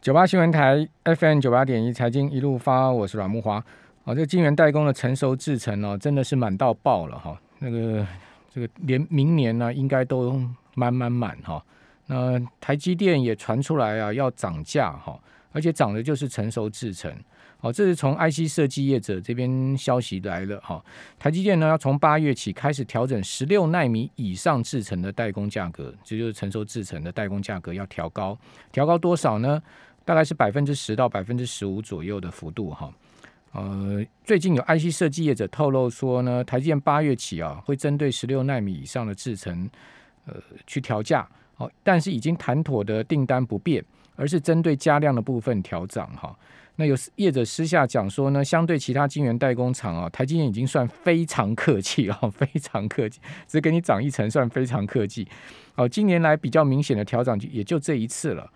九八新闻台 FM 九八点一财经一路发，我是阮木华。哦，这个晶圆代工的成熟制程哦，真的是满到爆了哈。那个这个连明年呢，应该都满满满哈。那台积电也传出来啊，要涨价哈，而且涨的就是成熟制程。好，这是从 IC 设计业者这边消息来了哈。台积电呢，要从八月起开始调整十六纳米以上制成的代工价格，这就是成熟制成的代工价格要调高，调高多少呢？大概是百分之十到百分之十五左右的幅度哈。呃，最近有 IC 设计业者透露说呢，台积电八月起啊，会针对十六纳米以上的制程，呃，去调价。好，但是已经谈妥的订单不变，而是针对加量的部分调涨哈。那有业者私下讲说呢，相对其他晶圆代工厂啊，台积电已经算非常客气了，非常客气，只给你涨一层算非常客气。哦，今年来比较明显的调整也就这一次了，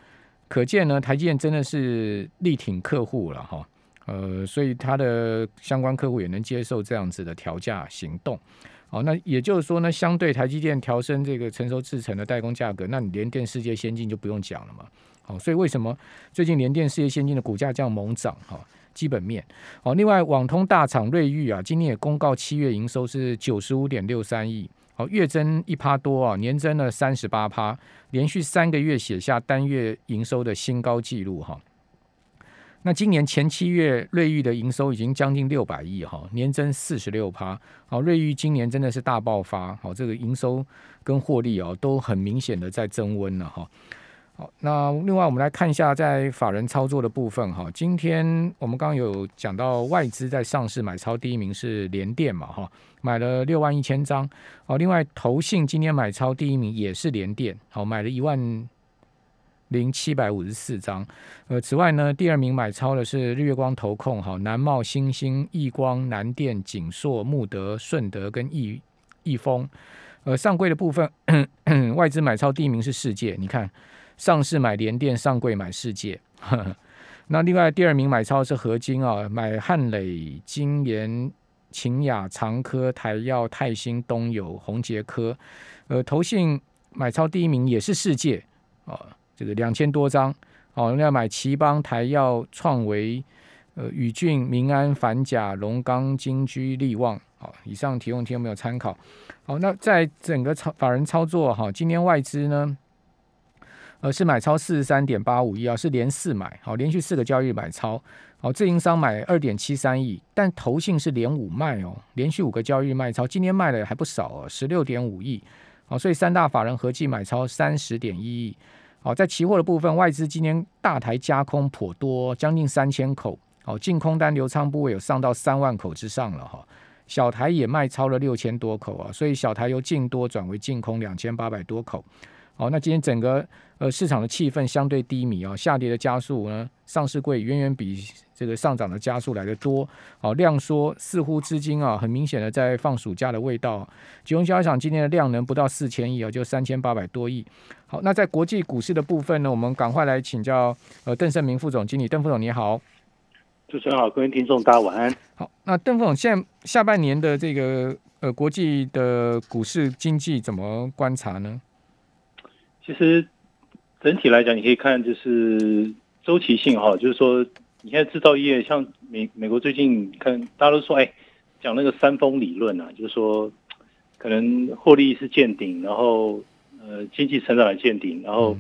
可见呢，台积电真的是力挺客户了哈。呃，所以他的相关客户也能接受这样子的调价行动。哦，那也就是说呢，相对台积电调升这个成熟制成的代工价格，那你联电、世界先进就不用讲了嘛。好，所以为什么最近联电、世界先进的股价这样猛涨？哈，基本面。好，另外网通大厂瑞昱啊，今天也公告七月营收是九十五点六三亿，好，月增一趴多啊，年增了三十八趴，连续三个月写下单月营收的新高纪录哈。那今年前七月瑞昱的营收已经将近六百亿哈，年增四十六趴。好，瑞昱今年真的是大爆发，好，这个营收跟获利哦都很明显的在增温了哈。好，那另外我们来看一下在法人操作的部分哈。今天我们刚有讲到外资在上市买超第一名是联电嘛哈，买了六万一千张。好，另外投信今天买超第一名也是联电，好，买了一万零七百五十四张。呃，此外呢，第二名买超的是日月光投控，好，南茂、星星、易光、南电、景硕、穆德、顺德跟易易丰。呃，上柜的部分 外资买超第一名是世界，你看。上市买联电，上柜买世界。那另外第二名买超是合金啊，买汉磊、金研、秦雅、长科、台药、泰兴、东友、宏杰科。呃，投信买超第一名也是世界啊，这个两千多张。哦，另外买奇邦、台药、创维、呃宇峻、民安、反甲、龙钢、金居、利旺。好，以上提供听有没有参考？好，那在整个操法人操作哈，今天外资呢？呃，是买超四十三点八五亿啊，是连四买，好，连续四个交易日买超，好，自营商买二点七三亿，但投信是连五卖哦，连续五个交易日卖超，今天卖的还不少哦，十六点五亿，好，所以三大法人合计买超三十点一亿，好，在期货的部分，外资今天大台加空颇多，将近三千口，好，净空单流仓部位有上到三万口之上了哈，小台也卖超了六千多口啊，所以小台由净多转为净空两千八百多口。好，那今天整个呃市场的气氛相对低迷啊，下跌的加速呢，上市柜远远比这个上涨的加速来的多。好，量缩似乎资金啊，很明显的在放暑假的味道。金融交易场今天的量能不到四千亿啊，就三千八百多亿。好，那在国际股市的部分呢，我们赶快来请教呃邓胜明副总经理，邓副总你好。主持人好，各位听众大家晚安。好，那邓副总现在下半年的这个呃国际的股市经济怎么观察呢？其实整体来讲，你可以看就是周期性哈，就是说你现在制造业像美美国最近看大家都说哎讲那个三峰理论啊，就是说可能获利是见顶，然后呃经济成长的见顶，然后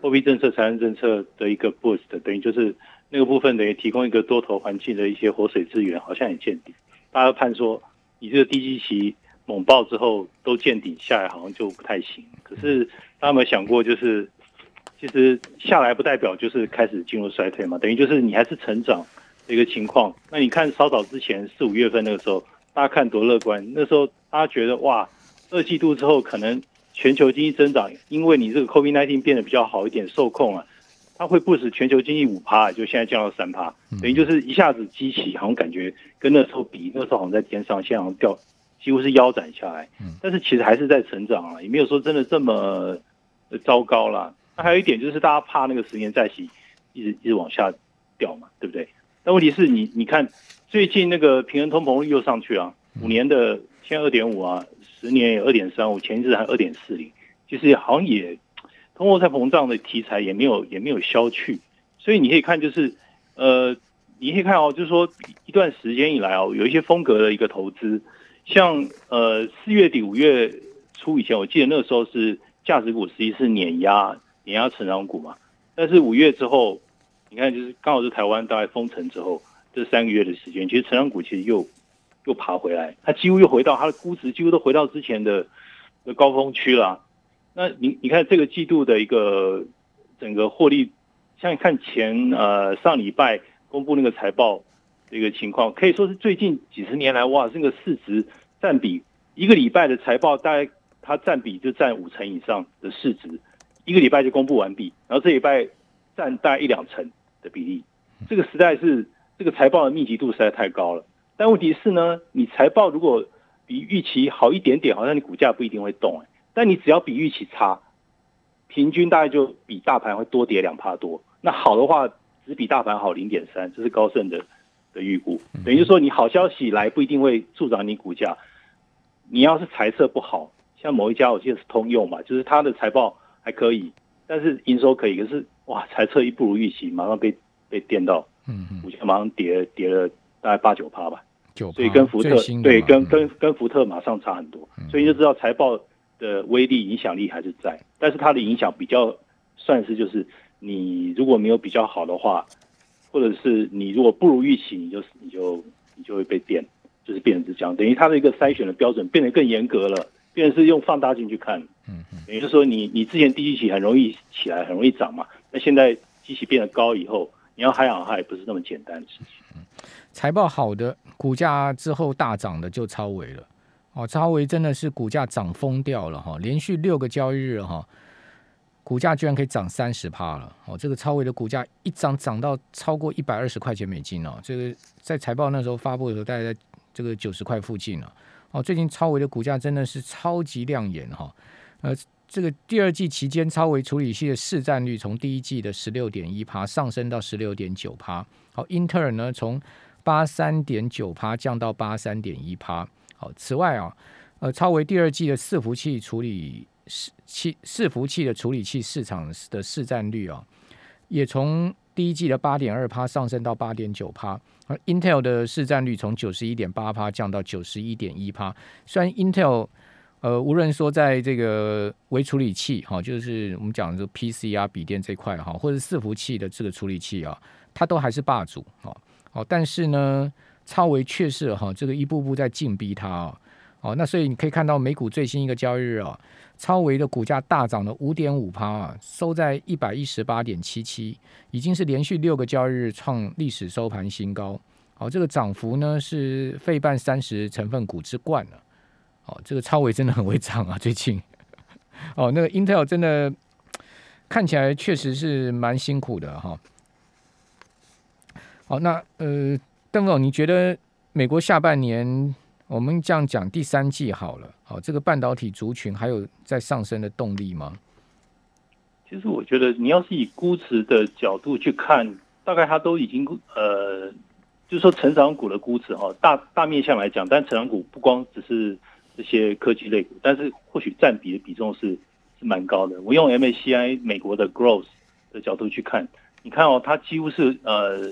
货币政策、财政政策的一个 boost，等于就是那个部分等于提供一个多头环境的一些活水资源，好像也见顶。大家判说你这个低基期猛爆之后都见顶下来，好像就不太行。可是大家有没有想过，就是其实下来不代表就是开始进入衰退嘛？等于就是你还是成长的一个情况。那你看稍早之前四五月份那个时候，大家看多乐观，那时候大家觉得哇，二季度之后可能全球经济增长，因为你这个 COVID-19 变得比较好一点，受控了，它会不使全球经济五趴，就现在降到三趴，等于就是一下子激起，好像感觉跟那时候比，那时候好像在天上，现在好像掉。几乎是腰斩下来，但是其实还是在成长啊，也没有说真的这么糟糕啦。那还有一点就是大家怕那个十年债息一直一直往下掉嘛，对不对？但问题是你你看最近那个平衡通膨率又上去了，五年的现在二点五啊，十年也二点三五，前一阵还二点四零，其实好像也通货在膨胀的题材也没有也没有消去，所以你可以看就是呃，你可以看哦，就是说一段时间以来哦，有一些风格的一个投资，像呃四月底五月初以前，我记得那个时候是价值股实际是碾压碾压成长股嘛，但是五月之后，你看就是刚好是台湾大概封城之后这三个月的时间，其实成长股其实又又爬回来，它几乎又回到它的估值几乎都回到之前的的高峰区了。那你你看这个季度的一个整个获利，像看前呃上礼拜公布那个财报的一个情况，可以说是最近几十年来哇，这个市值占比一个礼拜的财报大概它占比就占五成以上的市值，一个礼拜就公布完毕，然后这礼拜占大概一两成的比例，这个实在是这个财报的密集度实在太高了。但问题是呢，你财报如果比预期好一点点，好像你股价不一定会动哎。但你只要比预期差，平均大概就比大盘会多跌两帕多。那好的话，只比大盘好零点三，这是高盛的的预估。等于说，你好消息来不一定会助长你股价。你要是财测不好，像某一家我记得是通用嘛，就是它的财报还可以，但是营收可以，可是哇，财测一不如预期，马上被被电到，嗯嗯，股价马上跌跌了大概八九趴吧。九，所以跟福特对跟跟跟福特马上差很多，所以就知道财报。的威力影响力还是在，但是它的影响比较算是就是你如果没有比较好的话，或者是你如果不如预期，你就你就你就会被电，就是变成是这样，等于它的一个筛选的标准变得更严格了，变成是用放大镜去看，嗯嗯，等于是说你你之前第一期很容易起来，很容易涨嘛，那现在机器变得高以后，你要嗨好它也不是那么简单的事情。嗯财报好的股价之后大涨的就超维了。哦，超维真的是股价涨疯掉了哈，连续六个交易日哈，股价居然可以涨三十趴了。哦，这个超维的股价一涨涨到超过一百二十块钱美金哦，这个在财报那时候发布的时候，大概在这个九十块附近了。哦，哦最近超维的股价真的是超级亮眼哈。呃，这个第二季期间，超维处理器的市占率从第一季的十六点一趴上升到十六点九趴。好，英特尔呢从八三点九趴降到八三点一趴。好，此外啊，呃，超维第二季的伺服器处理器伺服器的处理器市场的市占率啊，也从第一季的八点二趴上升到八点九趴，而 Intel 的市占率从九十一点八趴降到九十一点一趴。虽然 Intel 呃，无论说在这个微处理器哈，就是我们讲的 PC 啊、笔电这块哈，或者伺服器的这个处理器啊，它都还是霸主哦。哦，但是呢。超维确实哈，这个一步步在进逼它哦，哦，那所以你可以看到美股最新一个交易日啊，超维的股价大涨了五点五趴啊，收在一百一十八点七七，已经是连续六个交易日创历史收盘新高。好，这个涨幅呢是费半三十成分股之冠了。哦，这个超维真的很会涨啊，最近。哦，那个 Intel 真的看起来确实是蛮辛苦的哈。好，那呃。邓总，你觉得美国下半年我们这样讲第三季好了，好，这个半导体族群还有在上升的动力吗？其实我觉得，你要是以估值的角度去看，大概它都已经呃，就是说成长股的估值哈，大大面向来讲，但成长股不光只是这些科技类股，但是或许占比的比重是是蛮高的。我用 MACI 美国的 Growth 的角度去看，你看哦，它几乎是呃。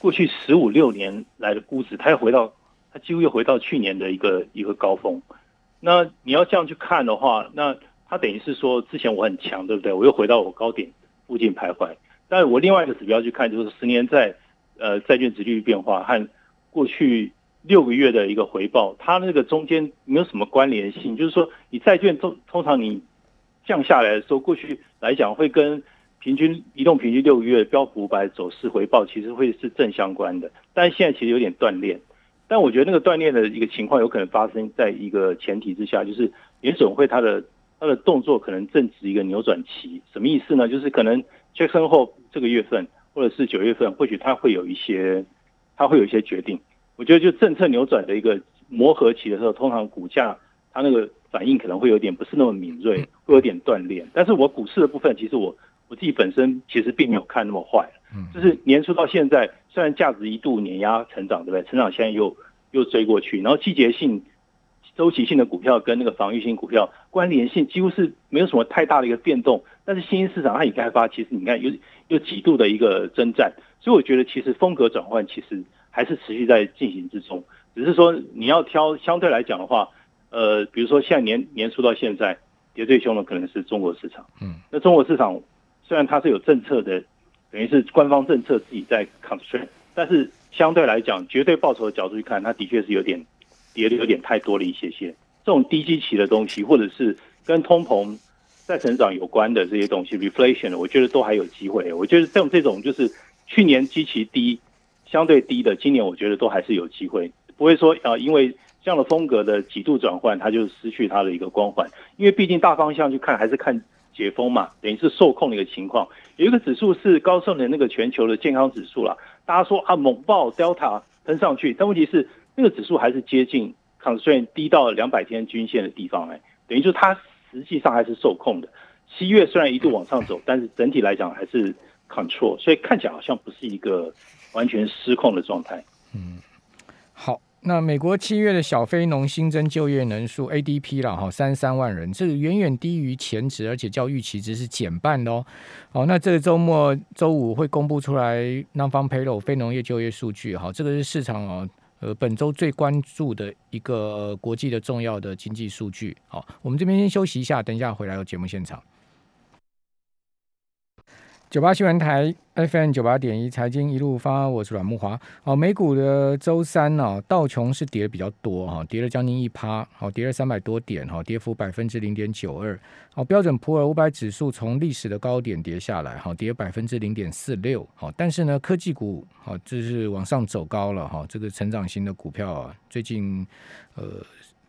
过去十五六年来的估值，它又回到，它几乎又回到去年的一个一个高峰。那你要这样去看的话，那它等于是说，之前我很强，对不对？我又回到我高点附近徘徊。但我另外一个指标去看，就是十年在呃债券值率变化和过去六个月的一个回报，它那个中间没有什么关联性。就是说，你债券通通常你降下来的时候，过去来讲会跟。平均移动平均六个月标普五百走势回报其实会是正相关的，但是现在其实有点断裂。但我觉得那个断裂的一个情况有可能发生在一个前提之下，就是联总会它的它的动作可能正值一个扭转期。什么意思呢？就是可能 Jackson 后这个月份或者是九月份，或许它会有一些它会有一些决定。我觉得就政策扭转的一个磨合期的时候，通常股价它那个反应可能会有点不是那么敏锐，会有点断裂。但是我股市的部分，其实我。我自己本身其实并没有看那么坏，嗯，就是年初到现在，虽然价值一度碾压成长，对不对？成长现在又又追过去，然后季节性周期性的股票跟那个防御性股票关联性几乎是没有什么太大的一个变动，但是新兴市场它已开发，其实你看有有几度的一个征战，所以我觉得其实风格转换其实还是持续在进行之中，只是说你要挑相对来讲的话，呃，比如说现在年年初到现在跌最凶的可能是中国市场，嗯，那中国市场虽然它是有政策的，等于是官方政策自己在 constrain，但是相对来讲绝对报酬的角度去看，它的确是有点。跌的有点太多了一些些，这种低基期的东西，或者是跟通膨在成长有关的这些东西，reflation，我觉得都还有机会。我觉得像这种就是去年基期低、相对低的，今年我觉得都还是有机会，不会说啊，因为这样的风格的几度转换，它就失去它的一个光环。因为毕竟大方向去看，还是看解封嘛，等于是受控的一个情况。有一个指数是高盛的那个全球的健康指数了，大家说啊猛爆 Delta 喷上去，但问题是。这个指数还是接近 constraint 低到两百天均线的地方，哎，等于说它实际上还是受控的。七月虽然一度往上走，但是整体来讲还是 control，所以看起来好像不是一个完全失控的状态。嗯，好。那美国七月的小非农新增就业人数 ADP 了哈，三十三万人，这个远远低于前值，而且较预期值是减半的哦。好，那这个周末周五会公布出来 non-farm payroll 非农业就业数据，哈，这个是市场哦。呃，本周最关注的一个国际的重要的经济数据。好，我们这边先休息一下，等一下回来有节目现场。九八新闻台 FM 九八点一财经一路发，我是阮木华。好，美股的周三呢，道琼是跌的比较多哈，跌了将近一趴，好，跌了三百多点哈，跌幅百分之零点九二。好，标准普尔五百指数从历史的高点跌下来，好，跌百分之零点四六。好，但是呢，科技股好，这是往上走高了哈，这个成长型的股票啊，最近呃，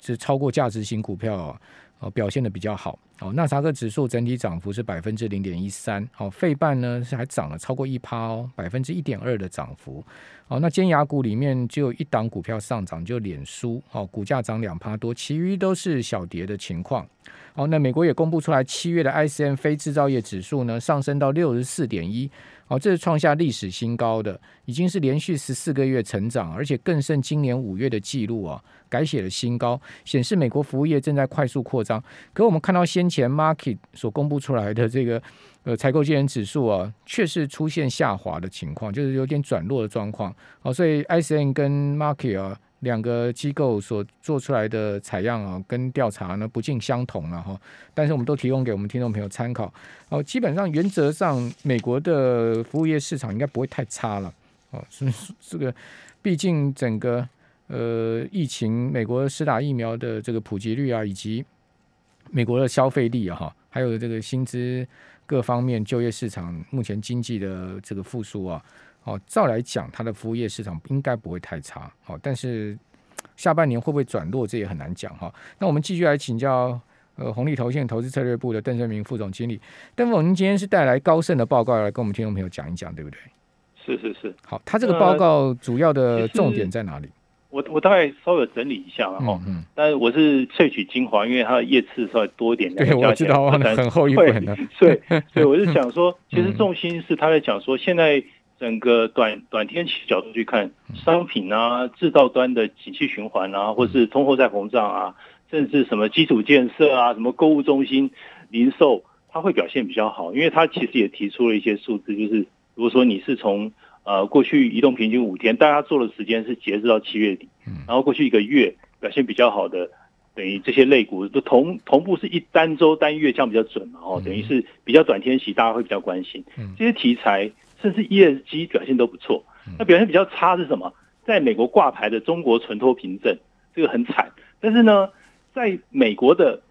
是超过价值型股票。哦，表现的比较好。哦，纳萨克指数整体涨幅是百分之零点一三。好，费半呢是还涨了超过一趴哦，百分之一点二的涨幅。哦，那尖牙股里面只有一档股票上涨，就脸书。哦，股价涨两趴多，其余都是小跌的情况。好，那美国也公布出来，七月的 ICM 非制造业指数呢上升到六十四点一。哦，这是创下历史新高，的已经是连续十四个月成长，而且更胜今年五月的记录啊，改写了新高，显示美国服务业正在快速扩张。可我们看到先前 Market 所公布出来的这个呃采购经理指数啊，确实出现下滑的情况，就是有点转弱的状况。哦，所以 ICN 跟 Market 啊。两个机构所做出来的采样啊，跟调查呢不尽相同了哈，但是我们都提供给我们听众朋友参考哦。基本上原则上，美国的服务业市场应该不会太差了哦。是这个，毕竟整个呃疫情，美国施打疫苗的这个普及率啊，以及美国的消费力啊，哈，还有这个薪资各方面就业市场目前经济的这个复苏啊。哦，照来讲，它的服务业市场应该不会太差。好，但是下半年会不会转弱，这也很难讲哈。那我们继续来请教，呃，红利投线投资策略部的邓胜明副总经理。邓总，您今天是带来高盛的报告来跟我们听众朋友讲一讲，对不对？是是是。好，他这个报告主要的重点在哪里？我我大概稍微整理一下，然后，嗯，但是我是萃取精华，因为它的页次稍微多一点。对，我知道，很厚一本的。对，所以我是想说，其实重心是他在讲说现在。整个短短天期角度去看，商品啊、制造端的景气循环啊，或是通货在膨胀啊，甚至什么基础建设啊、什么购物中心、零售，它会表现比较好。因为它其实也提出了一些数字，就是如果说你是从呃过去移动平均五天，大家做的时间是截止到七月底，然后过去一个月表现比较好的，等于这些类股都同同步是一单周单月这样比较准嘛，哦，等于是比较短天期，大家会比较关心这些题材。甚至 ESG 表现都不错，那表现比较差是什么？在美国挂牌的中国存托凭证，这个很惨。但是呢，在美国的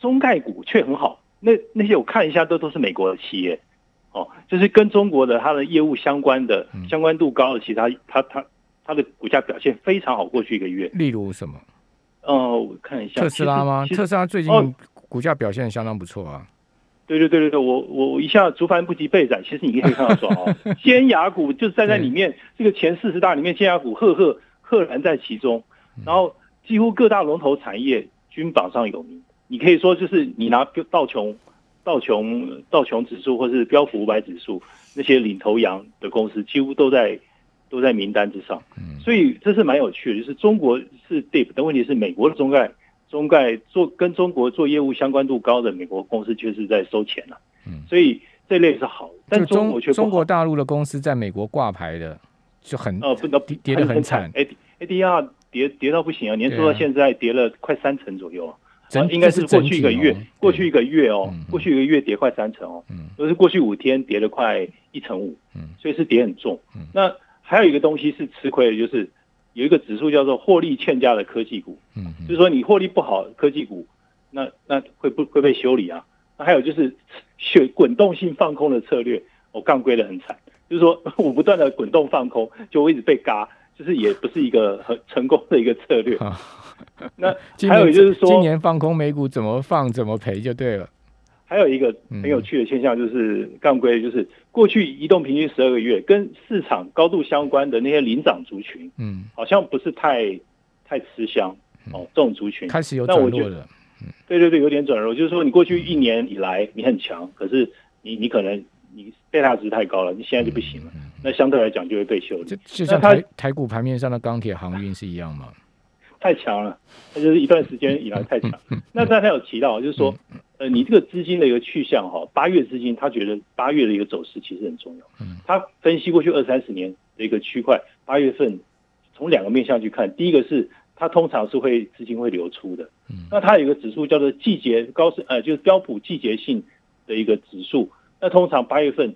中概股却很好。那那些我看一下，都都是美国的企业，哦，就是跟中国的它的业务相关的、相关度高的，其他它它它的股价表现非常好。过去一个月，例如什么？呃，我看一下，特斯拉吗？特斯拉最近股价表现相当不错啊。对对对对对，我我我一下竹凡不及被宰，其实你可以看到说哦，尖牙股就是站在里面，这个前四十大里面尖牙股赫赫赫然在其中，然后几乎各大龙头产业均榜上有名。你可以说就是你拿道琼道琼道琼指数或是标普五百指数那些领头羊的公司，几乎都在都在名单之上。所以这是蛮有趣的，就是中国是 deep，但问题是美国的中概中概做跟中国做业务相关度高的美国公司确实在收钱了，嗯，所以这类是好，但就中国却中国大陆的公司在美国挂牌的就很呃不能跌跌得很惨，A A D R 跌跌到不行啊，年初到现在跌了快三成左右啊，整应该是过去一个月，过去一个月哦过去一个月跌快三成哦，嗯都是过去五天跌了快一成五，嗯所以是跌很重嗯。那还有一个东西是吃亏的，就是有一个指数叫做获利欠佳的科技股，就是说你获利不好，科技股那那会不会被修理啊？那还有就是选滚动性放空的策略，我杠归的很惨，就是说 我不断的滚动放空，就我一直被嘎，就是也不是一个很成功的一个策略。好那 还有就是说今年放空美股怎么放怎么赔就对了，还有一个很有趣的现象就是杠规，就是过去移动平均十二个月跟市场高度相关的那些领涨族群，嗯，好像不是太太吃香哦，这种族群开始有转弱了，对对对，有点转弱，就是说你过去一年以来你很强，可是你你可能你贝塔值太高了，你现在就不行了，那相对来讲就会被修就理，就像台台股盘面上的钢铁航运是一样嘛，太强了，那就是一段时间以来太强。那刚才有提到，就是说，呃，你这个资金的一个去向哈，八月资金他觉得八月的一个走势其实很重要嗯，他分析过去二三十年的一个区块，八月份从两个面向去看，第一个是它通常是会资金会流出的。嗯那它有一个指数叫做季节高是呃，就是标普季节性的一个指数。那通常八月份，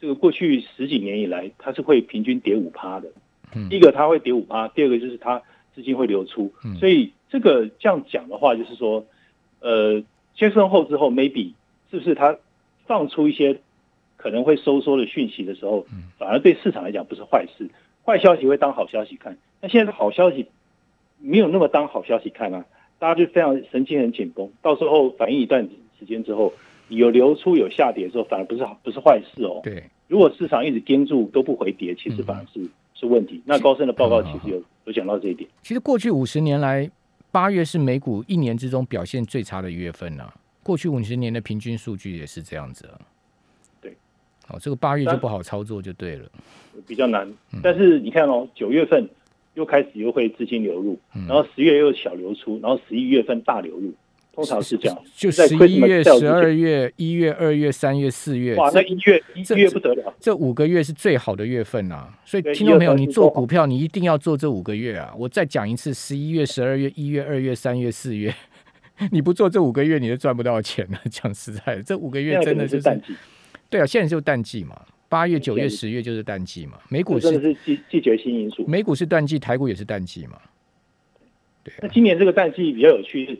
这个过去十几年以来，它是会平均跌五趴的。嗯第一个它会跌五趴，第二个就是它资金会流出嗯。所以这个这样讲的话，就是说，呃，先升后之后，maybe 是不是它放出一些可能会收缩的讯息的时候嗯，反而对市场来讲不是坏事，坏消息会当好消息看。那现在的好消息没有那么当好消息看啊，大家就非常神经很紧绷，到时候反应一段时间之后，有流出有下跌的时候，反而不是好不是坏事哦。对，如果市场一直盯住都不回跌，其实反而是、是问题。那高盛的报告其实有有讲到这一点。其实过去五十年来，八月是美股一年之中表现最差的月份啊。过去五十年的平均数据也是这样子啊。对，哦，这个八月就不好操作就对了。比较难嗯。但是你看哦，九月份又开始又会资金流入，嗯然后十月又小流出，然后十一月份大流入，通常是这样。就在十一月、十二月、一月、二月、三月、四月，哇，这那一月一这月不得了。这五个月是最好的月份啊，所以对听众朋友，一二三你做股票，你一定要做这五个月啊！我再讲一次，十一月、十二月、一月、二月、三月、四月，你不做这五个月，你就赚不到钱了。讲实在的，这五个月真的就是能淡季，对啊，现在就是淡季嘛，八月、九月、十月就是淡季嘛，美股是是季季节性因素。美股是淡季，台股也是淡季嘛。对啊，那今年这个淡季比较有趣，是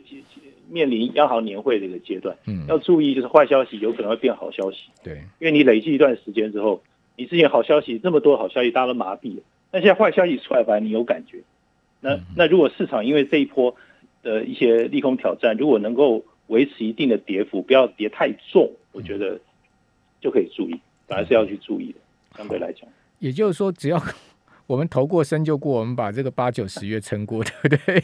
面临央行年会的一个阶段，嗯，要注意就是坏消息有可能会变好消息。对，因为你累积一段时间之后，你之前好消息这么多好消息，大家都麻痹了，那现在坏消息出来，反而你有感觉。那嗯那如果市场因为这一波的一些利空挑战，如果能够维持一定的跌幅，不要跌太重，我觉得就可以注意，反而是要去注意的。相对来讲，也就是说，只要我们头过身就过，我们把这个八九十月撑过，对不对？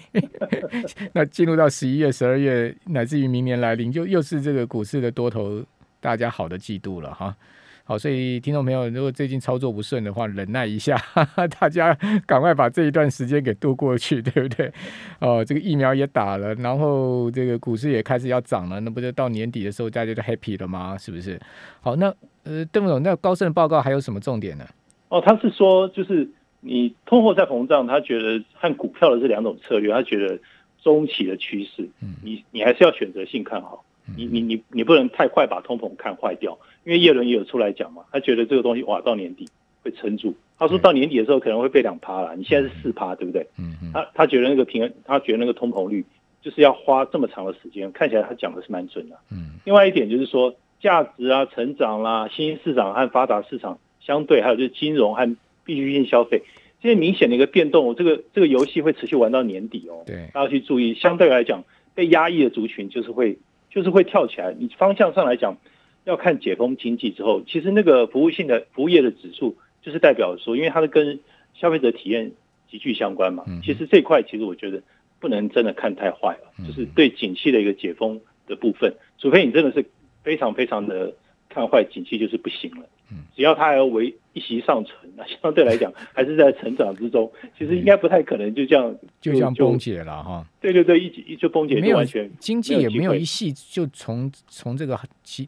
那进入到十一月、十二月，乃至于明年来临，就又是这个股市的多头大家好的季度了哈。好，所以听众朋友，如果最近操作不顺的话，忍耐一下，哈 哈大家赶快把这一段时间给度过去，对不对？哦，这个疫苗也打了，然后这个股市也开始要涨了，那不就到年底的时候大家就 happy 了吗？是不是？好，那呃，邓总，那高盛的报告还有什么重点呢？哦，他是说就是你通货在膨胀，他觉得和股票的这两种策略，他觉得中期的趋势，嗯。你你还是要选择性看好，你你你你不能太快把通膨看坏掉，因为叶伦也有出来讲嘛，他觉得这个东西哇到年底会撑住，他说到年底的时候可能会被两趴了，你现在是四趴，对不对？嗯嗯。他他觉得那个平衡，他觉得那个通膨率就是要花这么长的时间，看起来他讲的是蛮准的。嗯。另外一点就是说，价值啊、成长啦、新兴市场和发达市场相对，还有就是金融和必需性消费，这些明显的一个变动，这个这个游戏会持续玩到年底哦。对，大家去注意，相对来讲，被压抑的族群就是会就是会跳起来。你方向上来讲，要看解封经济之后，其实那个服务性的服务业的指数，就是代表说，因为它是跟消费者体验极具相关嘛嗯。其实这一块，其实我觉得不能真的看太坏了，嗯就是对景气的一个解封的部分，除非你真的是非常非常的看坏景气，就是不行了。嗯只要它还要维一息尚存，那 相对来讲 还是在成长之中，其实应该不太可能就这样就这样崩解了哈。对对对，一一就崩解，没有完全经济也没有一系就从从这个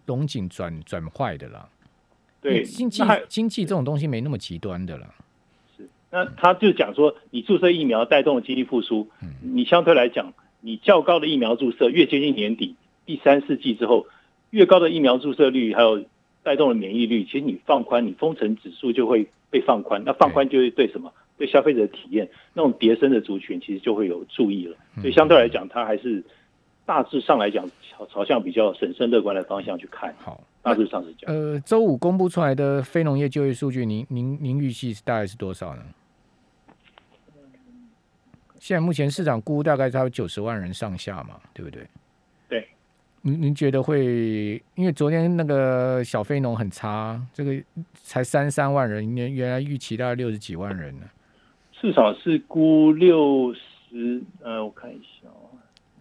龙井转转坏的了。对，经济经济这种东西没那么极端的了。是，那他就讲说，你注射疫苗带动了经济复苏，嗯你相对来讲，你较高的疫苗注射越接近年底第三四季之后，越高的疫苗注射率还有带动的免疫率，其实你放宽，你封城指数就会被放宽，那放宽就会对什么？对消费者体验那种叠升的族群，其实就会有注意了。所以相对来讲，它还是大致上来讲，朝朝向比较审慎乐观的方向去看。好。大致上是这样。呃，周五公布出来的非农业就业数据，您您您预期大概是多少呢？现在目前市场估大概有九十万人上下嘛，对不对？对。您您觉得会？因为昨天那个小非农很差，这个才三三万人，原原来预期大概六十几万人呢。至少是估六十，呃，我看一下。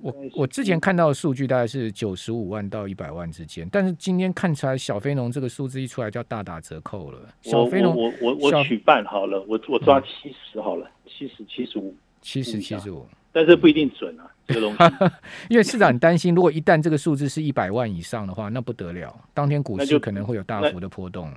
我我之前看到的数据大概是九十五万到一百万之间，但是今天看出来小非农这个数字一出来就要大打折扣了。小非农，我我我取半好了，我我抓七十好了，七十七十五，七十七十五，但是不一定准啊，这个东西。因为市场很担心，如果一旦这个数字是一百万以上的话，那不得了，当天股市可能会有大幅的波动了。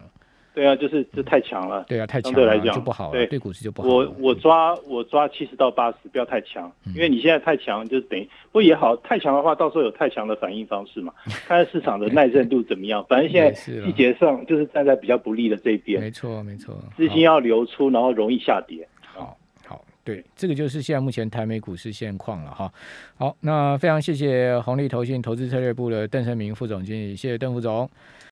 对啊，就是这太强了。对啊，太强对来讲就不好了。对股市就不好。我我抓我抓七十到八十，不要太强，因为你现在太强，就是等于不也好。太强的话，到时候有太强的反应方式嘛，看看市场的耐震度怎么样。反正现在季节上就是站在比较不利的这一边。没错没错，资金要流出，然后容易下跌。对，这个就是现在目前台美股市现况了哈。好，那非常谢谢红利投信投资策略部的邓成明副总经理，谢谢邓副总。